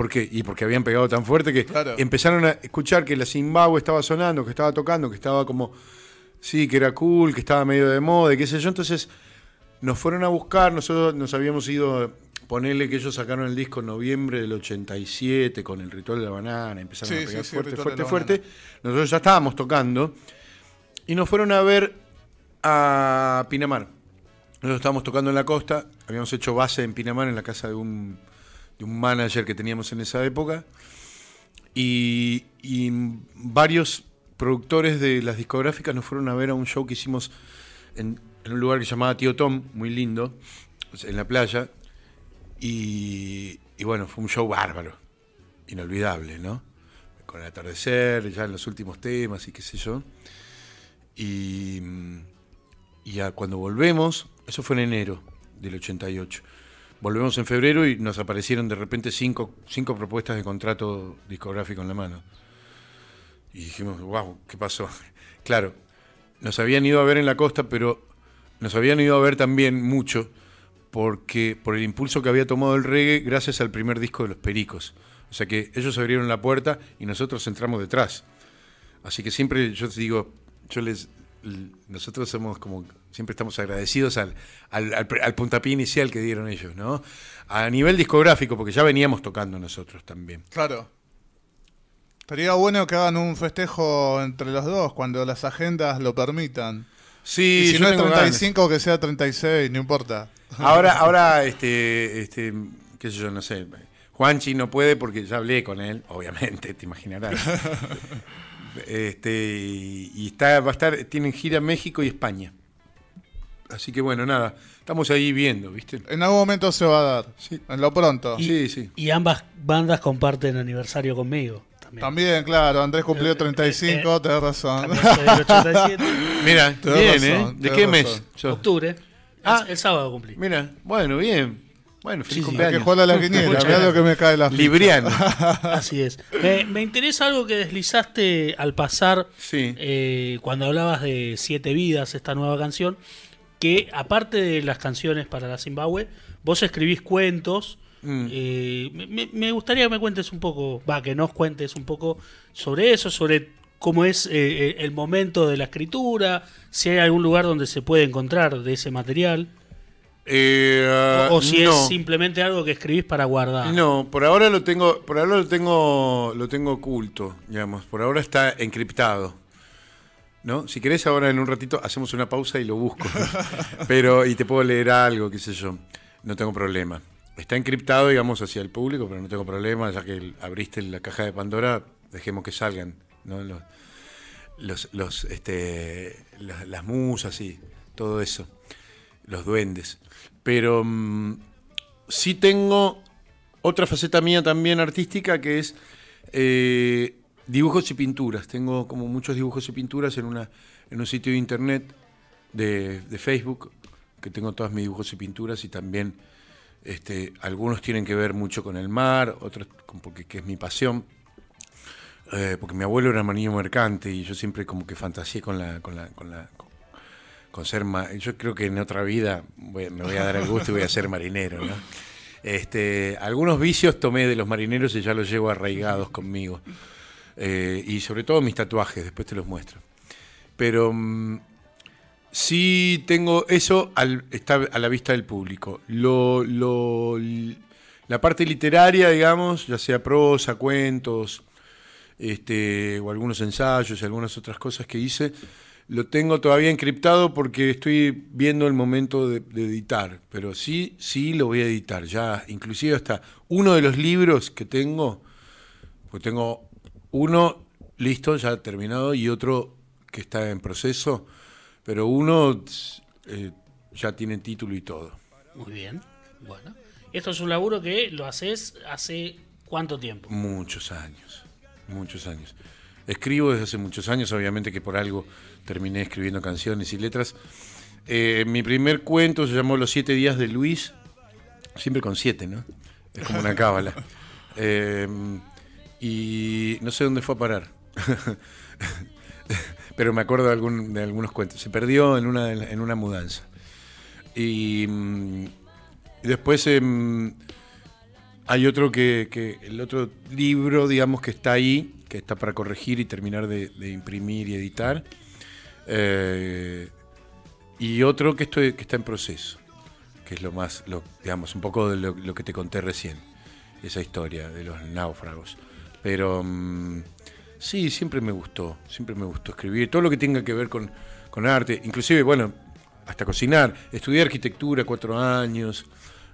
¿Por qué? Y porque habían pegado tan fuerte que Claro. empezaron a escuchar que la Zimbabue estaba sonando, que estaba tocando, que estaba como. Sí, que era cool, que estaba medio de moda, y qué sé yo. Entonces nos fueron a buscar, nosotros nos habíamos ido, ponerle que ellos sacaron el disco en noviembre del 87 con el ritual de la banana, empezaron Sí, a pegar sí, fuerte, fuerte, fuerte. Nosotros ya estábamos tocando y nos fueron a ver a Pinamar. Nosotros estábamos tocando en la costa, habíamos hecho base en Pinamar en la casa de un, de un manager que teníamos en esa época y, varios productores de las discográficas nos fueron a ver a un show que hicimos en, un lugar que se llamaba Tío Tom, muy lindo, en la playa. Y, bueno, fue un show bárbaro, inolvidable, ¿no? Con el atardecer, ya en los últimos temas y qué sé yo. Y, y ya cuando volvemos, eso fue en enero del 88. Volvemos en febrero y nos aparecieron de repente cinco, cinco propuestas de contrato discográfico en la mano. Y dijimos, wow, ¿qué pasó? Claro, nos habían ido a ver en la costa, pero nos habían ido a ver también mucho porque por el impulso que había tomado el reggae gracias al primer disco de los Pericos. O sea que ellos abrieron la puerta y nosotros entramos detrás. Así que siempre yo te digo, nosotros somos como siempre estamos agradecidos al, al, al al puntapié inicial que dieron ellos, ¿no? A nivel discográfico, porque ya veníamos tocando nosotros también. Claro. Estaría bueno que hagan un festejo entre los dos cuando las agendas lo permitan. Sí, y si no es tengo ganas. 35, que sea 36, no importa. Ahora, ahora, este, este, qué sé yo, no sé. Juanchi no puede porque ya hablé con él, obviamente, te imaginarás. Este, y, y está, va a estar, tienen gira México y España. Así que bueno, nada, estamos ahí viendo, ¿viste? En algún momento se va a dar. Sí. En lo pronto. Y, Sí, sí. y ambas bandas comparten aniversario conmigo. También. También, claro, Andrés cumplió 35, eh, tenés razón. También soy del 87. Mira, Tenés bien, razón, ¿eh? ¿De tenés qué mes? razón. Octubre. Ah. el, el sábado cumplí. Mira, bueno, bien. Bueno, feliz Sí, que cumpleaños. jugar a la quiniela, Muchas mirá lo que me cae la. Libriano. Así es. Me, me interesa algo que deslizaste al pasar Sí. eh, cuando hablabas de Siete Vidas, esta nueva canción, que aparte de las canciones para la Zimbabue, vos escribís cuentos. Mm. Eh, me- gustaría que me cuentes un poco, va, que nos cuentes un poco sobre eso, sobre cómo es eh, eh, el momento de la escritura, si hay algún lugar donde se puede encontrar de ese material, Eh, o, o si no. es simplemente algo que escribís para guardar. No, por ahora lo tengo, por ahora lo tengo, lo tengo oculto, digamos. Por ahora está encriptado. ¿No? Si querés ahora en un ratito hacemos una pausa y lo busco. pero y te puedo leer algo, qué sé yo. No tengo problema. Está encriptado, digamos, hacia el público, pero no tengo problema, ya que abriste la caja de Pandora, dejemos que salgan, ¿no? Los, los, los, este, las, las musas y todo eso, los duendes. Pero mm, sí tengo otra faceta mía también artística que es eh, dibujos y pinturas. Tengo como muchos dibujos y pinturas en, una, en un sitio de internet de, de Facebook, que tengo todos mis dibujos y pinturas y también este, algunos tienen que ver mucho con el mar, otros porque que es mi pasión. Eh, porque mi abuelo era marinero mercante y yo siempre como que fantaseé con la, con la, con la, con ser ma- yo creo que en otra vida voy- me voy a dar el gusto y voy a ser marinero, ¿no? Este, algunos vicios tomé de los marineros y ya los llevo arraigados conmigo. Eh, y sobre todo mis tatuajes, después te los muestro. Pero mm, sí tengo eso está a la vista del público. Lo, lo- la parte literaria, digamos, ya sea prosa, cuentos, este, o algunos ensayos y algunas otras cosas que hice, lo tengo todavía encriptado porque estoy viendo el momento de, de editar, pero sí, sí lo voy a editar, ya, inclusive hasta uno de los libros que tengo, pues tengo uno listo, ya terminado, y otro que está en proceso, pero uno eh, ya tiene título y todo. Muy bien. Bueno. Esto es un laburo que lo haces hace cuánto tiempo. Muchos años, muchos años. Escribo desde hace muchos años, obviamente que por algo terminé escribiendo canciones y letras. Eh, mi primer cuento se llamó Los siete días de Luis, siempre con siete, ¿no? Es como una cábala. Eh, y no sé dónde fue a parar. Pero me acuerdo de, algún- de algunos cuentos. Se perdió en una, en una mudanza. Y, mm, y después em, hay otro que, que- el otro libro, digamos, que está ahí, que está para corregir y terminar de, de imprimir y editar. Eh, y otro que, estoy, que está en proceso, que es lo más, lo, digamos, un poco de lo, lo que te conté recién, esa historia de los náufragos. Pero mm, sí, siempre me gustó, siempre me gustó escribir, todo lo que tenga que ver con, con arte, inclusive, bueno, hasta cocinar. Estudié arquitectura cuatro años.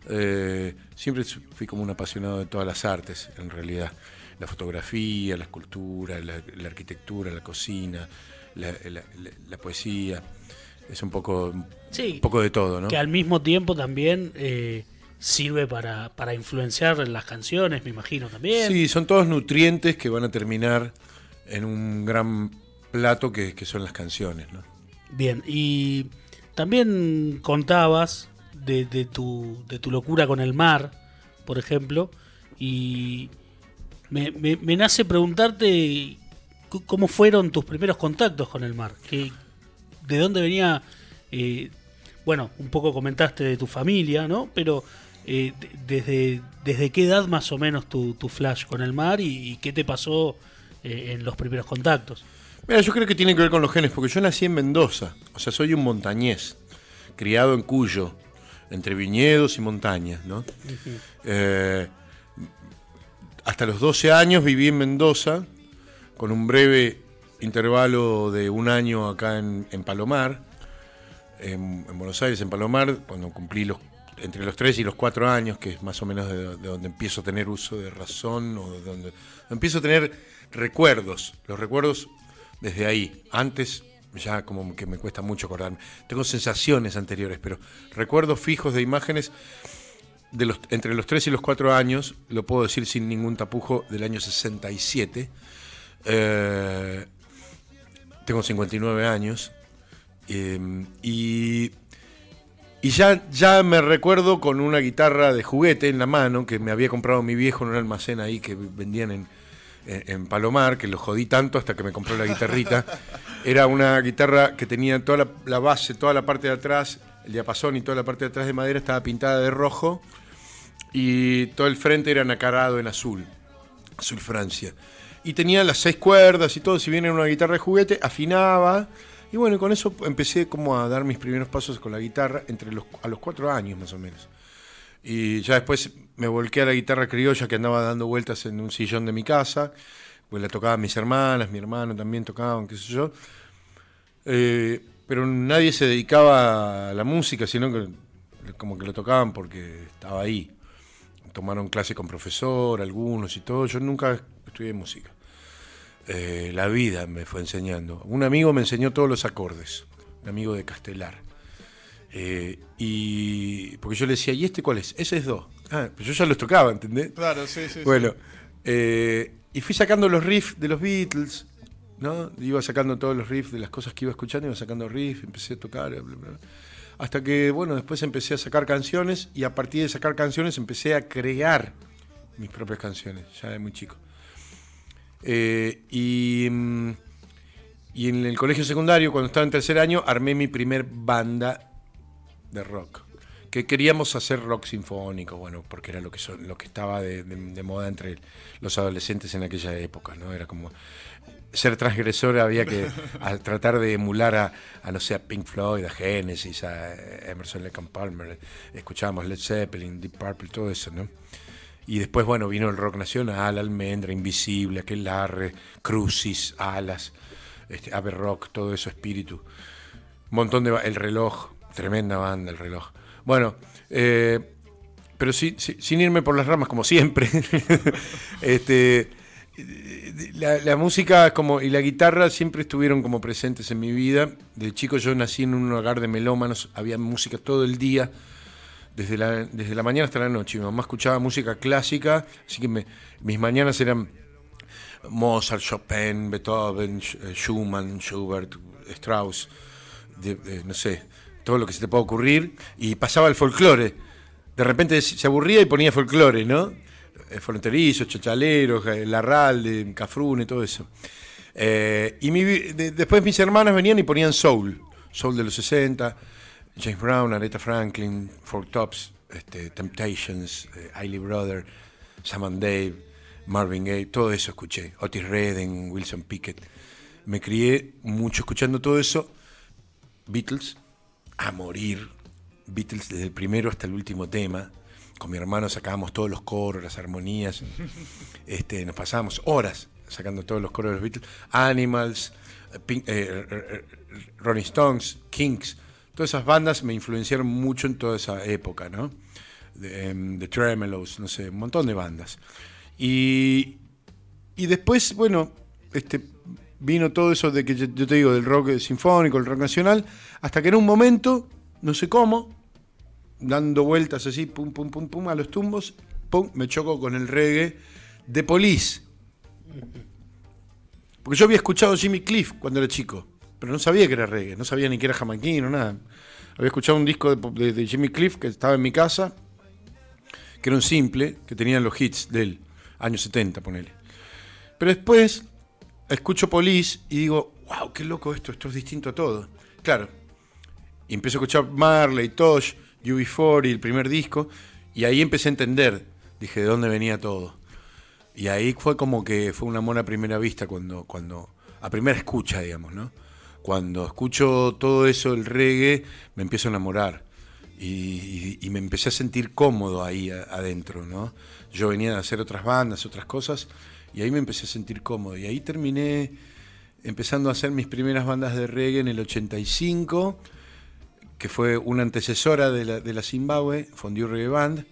eh, siempre fui como un apasionado de todas las artes, en realidad. La fotografía, la escultura, la, la arquitectura, la cocina, la, la- la- la poesía. Es un poco, Sí. un poco de todo, ¿no? Que al mismo tiempo también eh, sirve para, para influenciar en las canciones, me imagino también. Sí, son todos nutrientes que van a terminar en un gran plato que, que son las canciones, ¿no? Bien, y también contabas de, de tu, de tu locura con el mar, por ejemplo, y me, me- me nace preguntarte cómo fueron tus primeros contactos con el mar, que, de dónde venía, eh, bueno, un poco comentaste de tu familia, ¿no? Pero eh, de- desde, desde qué edad más o menos tu, tu flash con el mar y, y qué te pasó eh, en los primeros contactos. Mira, yo creo que tiene que ver con los genes, porque yo nací en Mendoza, o sea, soy un montañés, criado en Cuyo, entre viñedos y montañas, ¿no? Eh, hasta los 12 años viví en Mendoza, con un breve intervalo de un año acá en, en Palomar, en, en Buenos Aires, en Palomar, cuando cumplí los, entre los 3 y los 4 años, que es más o menos de, de donde empiezo a tener uso de razón, o de donde empiezo a tener recuerdos, los recuerdos desde ahí. Antes ya como que me cuesta mucho acordarme. Tengo sensaciones anteriores, pero recuerdos fijos de imágenes de los, entre los 3 y los 4 años, lo puedo decir sin ningún tapujo, del año 67. Eh, tengo 59 años. Eh, y y ya, ya me recuerdo con una guitarra de juguete en la mano que me había comprado mi viejo en un almacén ahí que vendían en, en- en Palomar, que lo jodí tanto hasta que me compró la guitarrita. Era una guitarra que tenía toda la, la base, toda la parte de atrás, el diapasón y toda la parte de atrás de madera estaba pintada de rojo y todo el frente era nacarado en azul, azul Francia. Y tenía las seis cuerdas y todo, si bien era una guitarra de juguete, afinaba. Y bueno, con eso empecé como a dar mis primeros pasos con la guitarra entre los, a los cuatro años más o menos. Y ya después me volqué a la guitarra criolla que andaba dando vueltas en un sillón de mi casa, pues la tocaban mis hermanas, mi hermano también tocaban, qué sé yo. Eh, pero nadie se dedicaba a la música, sino que como que lo tocaban porque estaba ahí. Tomaron clase con profesor, algunos y todo. Yo nunca estudié música. Eh, la vida me fue enseñando. Un amigo me enseñó todos los acordes, un amigo de Castelar. Eh, y porque yo le decía, ¿y este cuál es? Ese es do. Ah, pues yo ya los tocaba, ¿entendés? Claro, sí, sí. Bueno, eh, y fui sacando los riffs de los Beatles, ¿no? Iba sacando todos los riffs de las cosas que iba escuchando, iba sacando riffs, empecé a tocar, bla, bla, bla. hasta que, bueno, después empecé a sacar canciones y a partir de sacar canciones empecé a crear mis propias canciones, ya de muy chico. Eh, y, mm, y en el colegio secundario, cuando estaba en tercer año, armé mi primer banda de rock. Que queríamos hacer rock sinfónico, bueno, porque era lo que, son, lo que estaba de, de- de moda entre los adolescentes en aquella época, ¿no? Era como ser transgresor había que a tratar de emular a, a, no sé, a Pink Floyd, a Genesis, a Emerson Lake and Palmer, escuchábamos Led Zeppelin, Deep Purple, todo eso, ¿no? Y después, bueno, vino el rock nacional, Almendra, Invisible, Aquelarre, Crucis, Alas, este, Ave Rock, todo eso, Espíritu. Un montón de... El reloj, tremenda banda, el reloj. Bueno, eh, pero sí- sin irme por las ramas, como siempre. este, la, la música como, y la guitarra siempre estuvieron como presentes en mi vida. De chico yo nací en un hogar de melómanos, había música todo el día desde la, desde la mañana hasta la noche. Mi mamá escuchaba música clásica, así que me- mis mañanas eran Mozart, Chopin, Beethoven, eh, Schumann, Schubert, Strauss, no sé, todo lo que se te pueda ocurrir. Y pasaba el folclore. De repente se aburría y ponía folclore, ¿no? Eh, Fronterizos, chachaleros, eh, Larralde, Cafrune, todo eso. Eh, y después mis hermanas venían y ponían soul, soul de los 60, James Brown, Aretha Franklin, Four Tops, este, Temptations, eh, Eiley Brother, Sam and Dave, Marvin Gaye, todo eso escuché. Otis Redding, Wilson Pickett. Me crié mucho escuchando todo eso. Beatles, a morir. Beatles desde el primero hasta el último tema. Con mi hermano sacábamos todos los coros, las armonías. Este, nos pasábamos horas sacando todos los coros de los Beatles. Animals, eh, Pink- eh, Rolling Stones, Kings. Todas esas bandas me influenciaron mucho en toda esa época, ¿no? De, The Tremelos, no sé, un montón de bandas. Y, y después, bueno, este, vino todo eso de que yo, yo te digo, del rock sinfónico, el rock nacional, hasta que en un momento, no sé cómo, dando vueltas así, pum, pum, pum, pum, a los tumbos, pum, me choco con el reggae de Police. Porque yo había escuchado Jimmy Cliff cuando era chico, pero no sabía que era reggae, no sabía ni que era jamaiquino, nada. Había escuchado un disco de, de- de Jimmy Cliff que estaba en mi casa, que era un simple, que tenía los hits del año 70, ponele. Pero después escucho Police y digo, wow, qué loco esto, esto es distinto a todo. Claro, y empiezo a escuchar Marley, Tosh, UB40, el primer disco, y ahí empecé a entender, dije, de dónde venía todo. Y ahí fue como que fue un amor a primera vista, cuando, cuando a primera escucha, digamos, ¿no? Cuando escucho todo eso, el reggae, me empiezo a enamorar. Y, me empecé a sentir cómodo ahí adentro, ¿no? Yo venía de hacer otras bandas, otras cosas, y ahí me empecé a sentir cómodo. Y ahí terminé empezando a hacer mis primeras bandas de reggae en el 85, que fue una antecesora de la, de la Zimbabue, Fondue Reggae Band,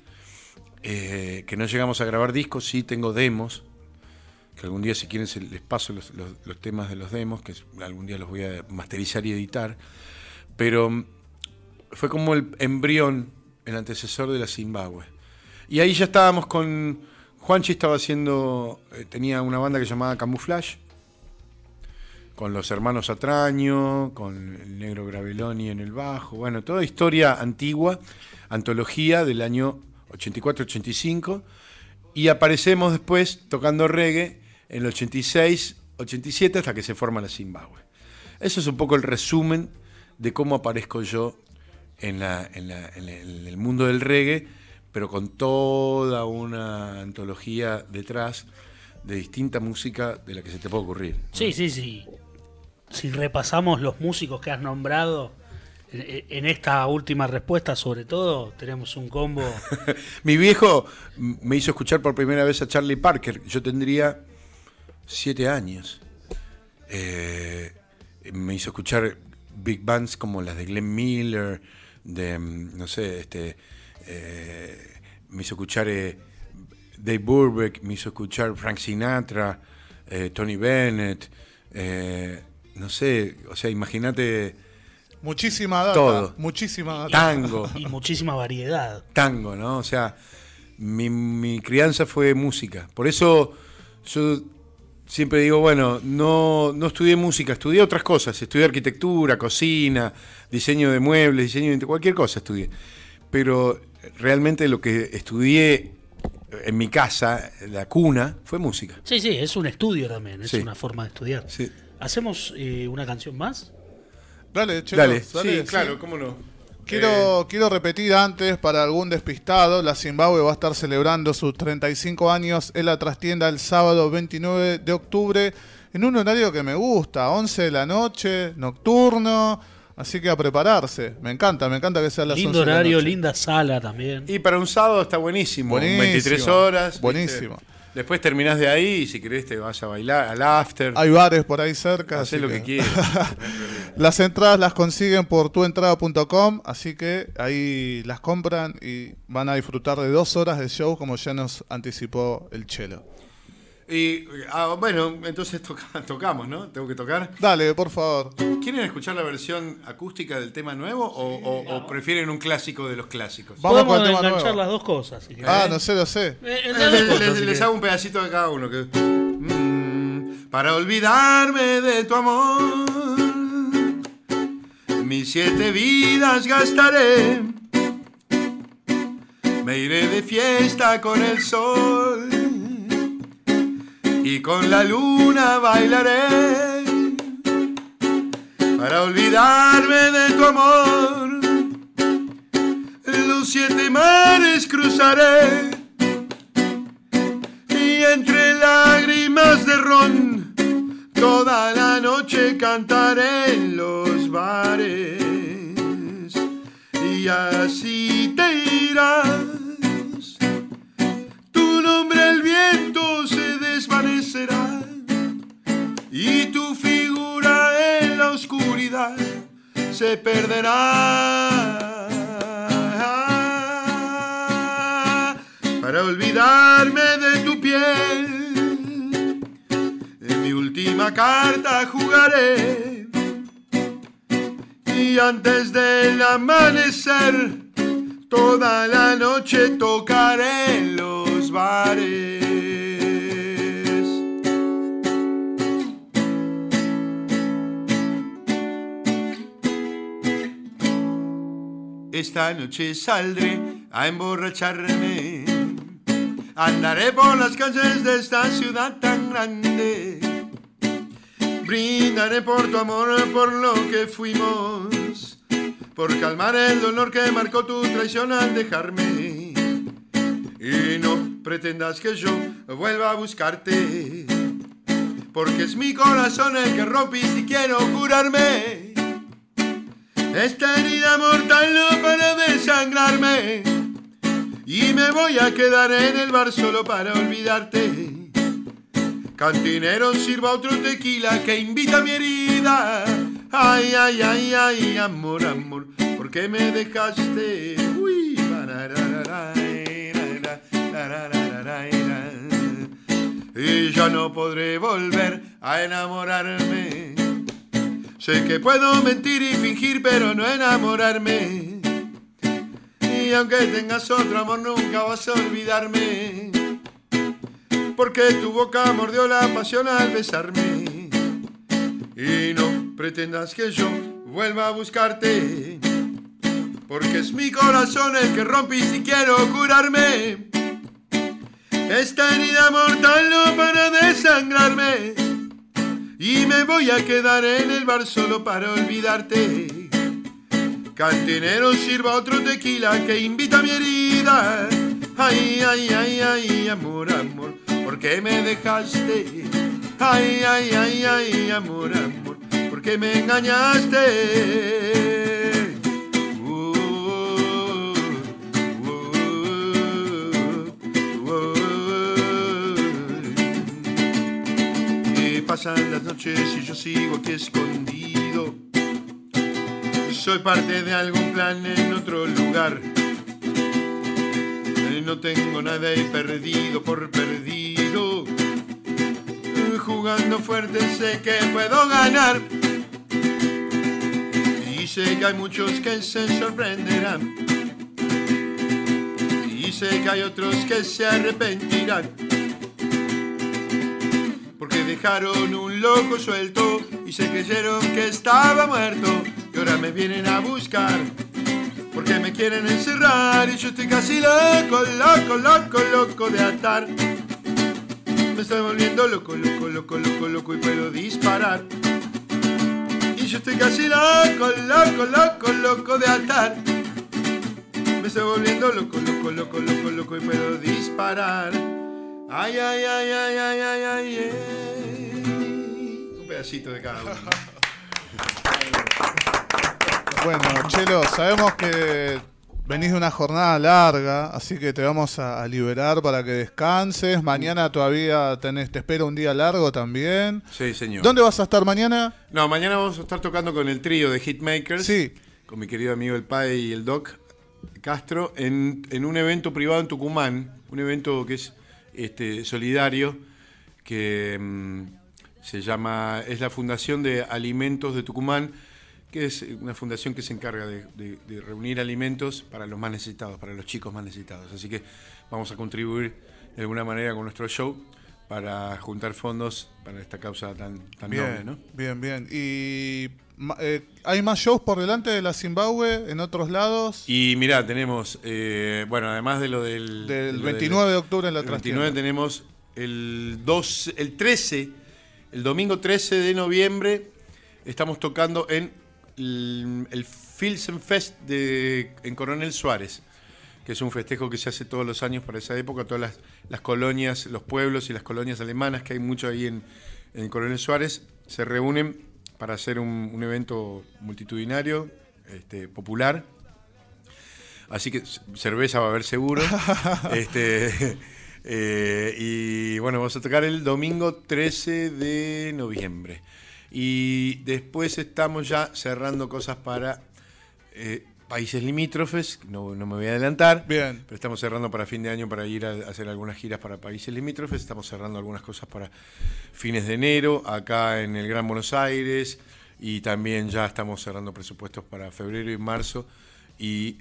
eh, que no llegamos a grabar discos, sí tengo demos, que algún día si quieren les paso los, los- los temas de los demos, que algún día los voy a masterizar y editar, pero mm, fue como el embrión, el antecesor de la Zimbabue. Y ahí ya estábamos con, Juanchi estaba haciendo, eh, tenía una banda que se llamaba Camouflage, con los hermanos Atraño, con el negro Graveloni en el bajo, bueno, toda historia antigua, antología del año 84-85, y aparecemos después tocando reggae en el 86, 87 hasta que se forma la Zimbabue. Eso es un poco el resumen de cómo aparezco yo en, la- en la- en el- en el mundo del reggae, pero con toda una antología detrás de distinta música de la que se te puede ocurrir. Sí, sí, sí. Si repasamos los músicos que has nombrado, en, esta última respuesta sobre todo, tenemos un combo. Mi viejo me hizo escuchar por primera vez a Charlie Parker. Yo tendría siete años. Eh, me hizo escuchar big bands como las de Glenn Miller, de, mm, no sé, este, eh, me hizo escuchar eh, Dave Burbeck, me hizo escuchar Frank Sinatra, eh, Tony Bennett, eh, no sé, o sea, imagínate Muchísima data. Todo. Muchísima data. tango. y muchísima variedad. tango, ¿no? O sea, mi, mi crianza fue música. Por eso yo siempre digo, bueno, no, no estudié música, estudié otras cosas. Estudié arquitectura, cocina, diseño de muebles, diseño de cualquier cosa estudié. Pero realmente lo que estudié en mi casa, la cuna, fue música. Sí, sí, es un estudio también, es Sí. una forma de estudiar. Sí. ¿Hacemos eh, una canción más? Dale, chicos, Dale, dale, sí, claro, cómo no. Quiero, quiero repetir antes, para algún despistado, la Zimbabue va a estar celebrando sus 35 años en la trastienda el sábado 29 de octubre, en un horario que me gusta, 11 de la noche, nocturno, así que a prepararse. Me encanta, me encanta que sea a las Lindo 11 de la horario, noche. linda sala también. Y para un sábado está buenísimo. Buenísimo, 23 horas. ¿viste? Después terminás de ahí y si querés te vas a bailar al after. Hay bares por ahí cerca. Hacés lo que quieras. Las entradas las consiguen por tuentrada.com, así que ahí las compran y van a disfrutar de dos horas de show como ya nos anticipó el Chelo. Y ah, bueno, entonces toca- tocamos, ¿no? Tengo que tocar. Dale, por favor. ¿Quieren escuchar la versión acústica del tema nuevo o, o- o prefieren un clásico de los clásicos? Vamos Podemos con el tema enganchar nuevo. las dos cosas. si querés. Ah, no sé, lo sé. Eh, eh, las dos les- cosas, les- si les querés. hago un pedacito de cada uno. que- Mm, para olvidarme de tu amor, mis siete vidas gastaré. Me iré de fiesta con el sol y con la luna bailaré. Para olvidarme de tu amor, los siete mares cruzaré y entre lágrimas de ron toda la noche cantaré en los bares y así te irás y tu figura en la oscuridad se perderá para olvidarme de tu piel. En mi última carta jugaré y antes del amanecer toda la noche tocaré en los bares. Esta noche saldré a emborracharme. Andaré por las calles de esta ciudad tan grande. Brindaré por tu amor, por lo que fuimos. Por calmar el dolor que marcó tu traición al dejarme. Y no pretendas que yo vuelva a buscarte. Porque es mi corazón el que rompiste y quiero curarme. Esta herida mortal no para desangrarme. Y me voy a quedar en el bar solo para olvidarte. Cantinero, sirva otro tequila que invita a mi herida. Ay, ay, ay, ay, amor, amor, ¿por qué me dejaste? Uy, y ya no podré volver a enamorarme. Sé que puedo mentir y fingir, pero no enamorarme. Y aunque tengas otro amor, nunca vas a olvidarme. Porque tu boca mordió la pasión al besarme. Y no pretendas que yo vuelva a buscarte. Porque es mi corazón el que rompe y si quiero curarme. Esta herida mortal no para desangrarme. Y me voy a quedar en el bar solo para olvidarte. Cantinero sirva otro tequila que invita a mi herida. Ay, ay, ay, ay, amor, amor, ¿por qué me dejaste? Ay, ay, ay, ay, amor, amor, ¿por qué me engañaste? Pasan las noches y yo sigo aquí escondido. Soy parte de algún plan en otro lugar. No tengo nada y perdido por perdido. Jugando fuerte sé que puedo ganar. Y sé que hay muchos que se sorprenderán. Y sé que hay otros que se arrepentirán dejaron un loco suelto y se creyeron que estaba muerto y ahora me vienen a buscar porque me quieren encerrar y yo estoy casi loco, loco, loco, loco de atar. Me estoy volviendo loco, loco, loco, loco, loco y puedo disparar. Y yo estoy casi loco, loco, loco, loco de atar. Me estoy volviendo loco, loco, loco, loco, loco y puedo disparar. Ay, ay, ay, ay, ay, ay, ay, Un de cada uno. Bueno, Chelo, sabemos que venís de una jornada larga, así que te vamos a, liberar para que descanses. Mañana todavía tenés, te espera un día largo también. Sí, señor. ¿Dónde vas a estar mañana? No, mañana vamos a estar tocando con el trío de Hitmakers. Sí. Con mi querido amigo el Pai y el Doc Castro en, en un evento privado en Tucumán. Un evento que es este, solidario que mm, se llama, es la Fundación de Alimentos de Tucumán, que es una fundación que se encarga de, reunir alimentos para los más necesitados, para los chicos más necesitados. Así que vamos a contribuir de alguna manera con nuestro show para juntar fondos para esta causa tan, tan bien, noble, ¿no? Bien, bien. ¿Y eh, hay más shows por delante de la Zimbabue en otros lados? Y mirá, tenemos, eh, bueno, además de lo del... Del 29 de octubre en la El 29 tenemos el, 2, el 13, el domingo 13 de noviembre, estamos tocando en el, el Fest de, en Coronel Suárez que es un festejo que se hace todos los años para esa época, todas las, las colonias, los pueblos y las colonias alemanas, que hay mucho ahí en, en Coronel Suárez, se reúnen para hacer un, evento multitudinario, este, popular. Así que cerveza va a haber seguro. este, eh, y bueno, vamos a tocar el domingo 13 de noviembre. Y después estamos ya cerrando cosas para eh, países limítrofes, no, me voy a adelantar. Bien. Pero estamos cerrando para fin de año para ir a, hacer algunas giras para países limítrofes. Estamos cerrando algunas cosas para fines de enero, acá en el Gran Buenos Aires. Y también ya estamos cerrando presupuestos para febrero y marzo. Y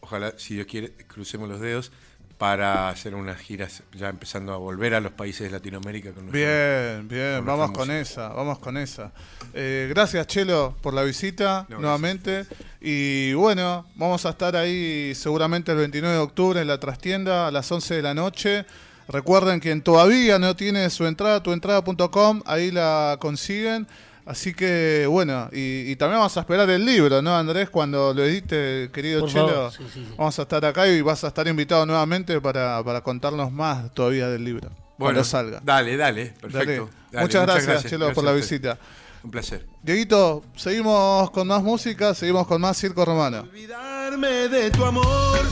ojalá, si Dios quiere, crucemos los dedos para hacer unas giras ya empezando a volver a los países de Latinoamérica. Con bien, bien, vamos con esa, vamos con esa. Eh, gracias Chelo por la visita nuevamente y bueno, vamos a estar ahí seguramente el 29 de octubre en la trastienda a las 11 de la noche. Recuerden quien todavía no tiene su entrada, tuentrada.com, ahí la consiguen. Así que bueno, y, también vamos a esperar el libro, ¿no, Andrés? Cuando lo edite, querido Chelo, vamos a estar acá y vas a estar invitado nuevamente para, contarnos más todavía del libro. Bueno, cuando salga. Dale, dale, perfecto. muchas, gracias, Chelo, por la visita. Un placer. Dieguito, seguimos con más música, seguimos con más Circo Romano. Olvidarme de tu amor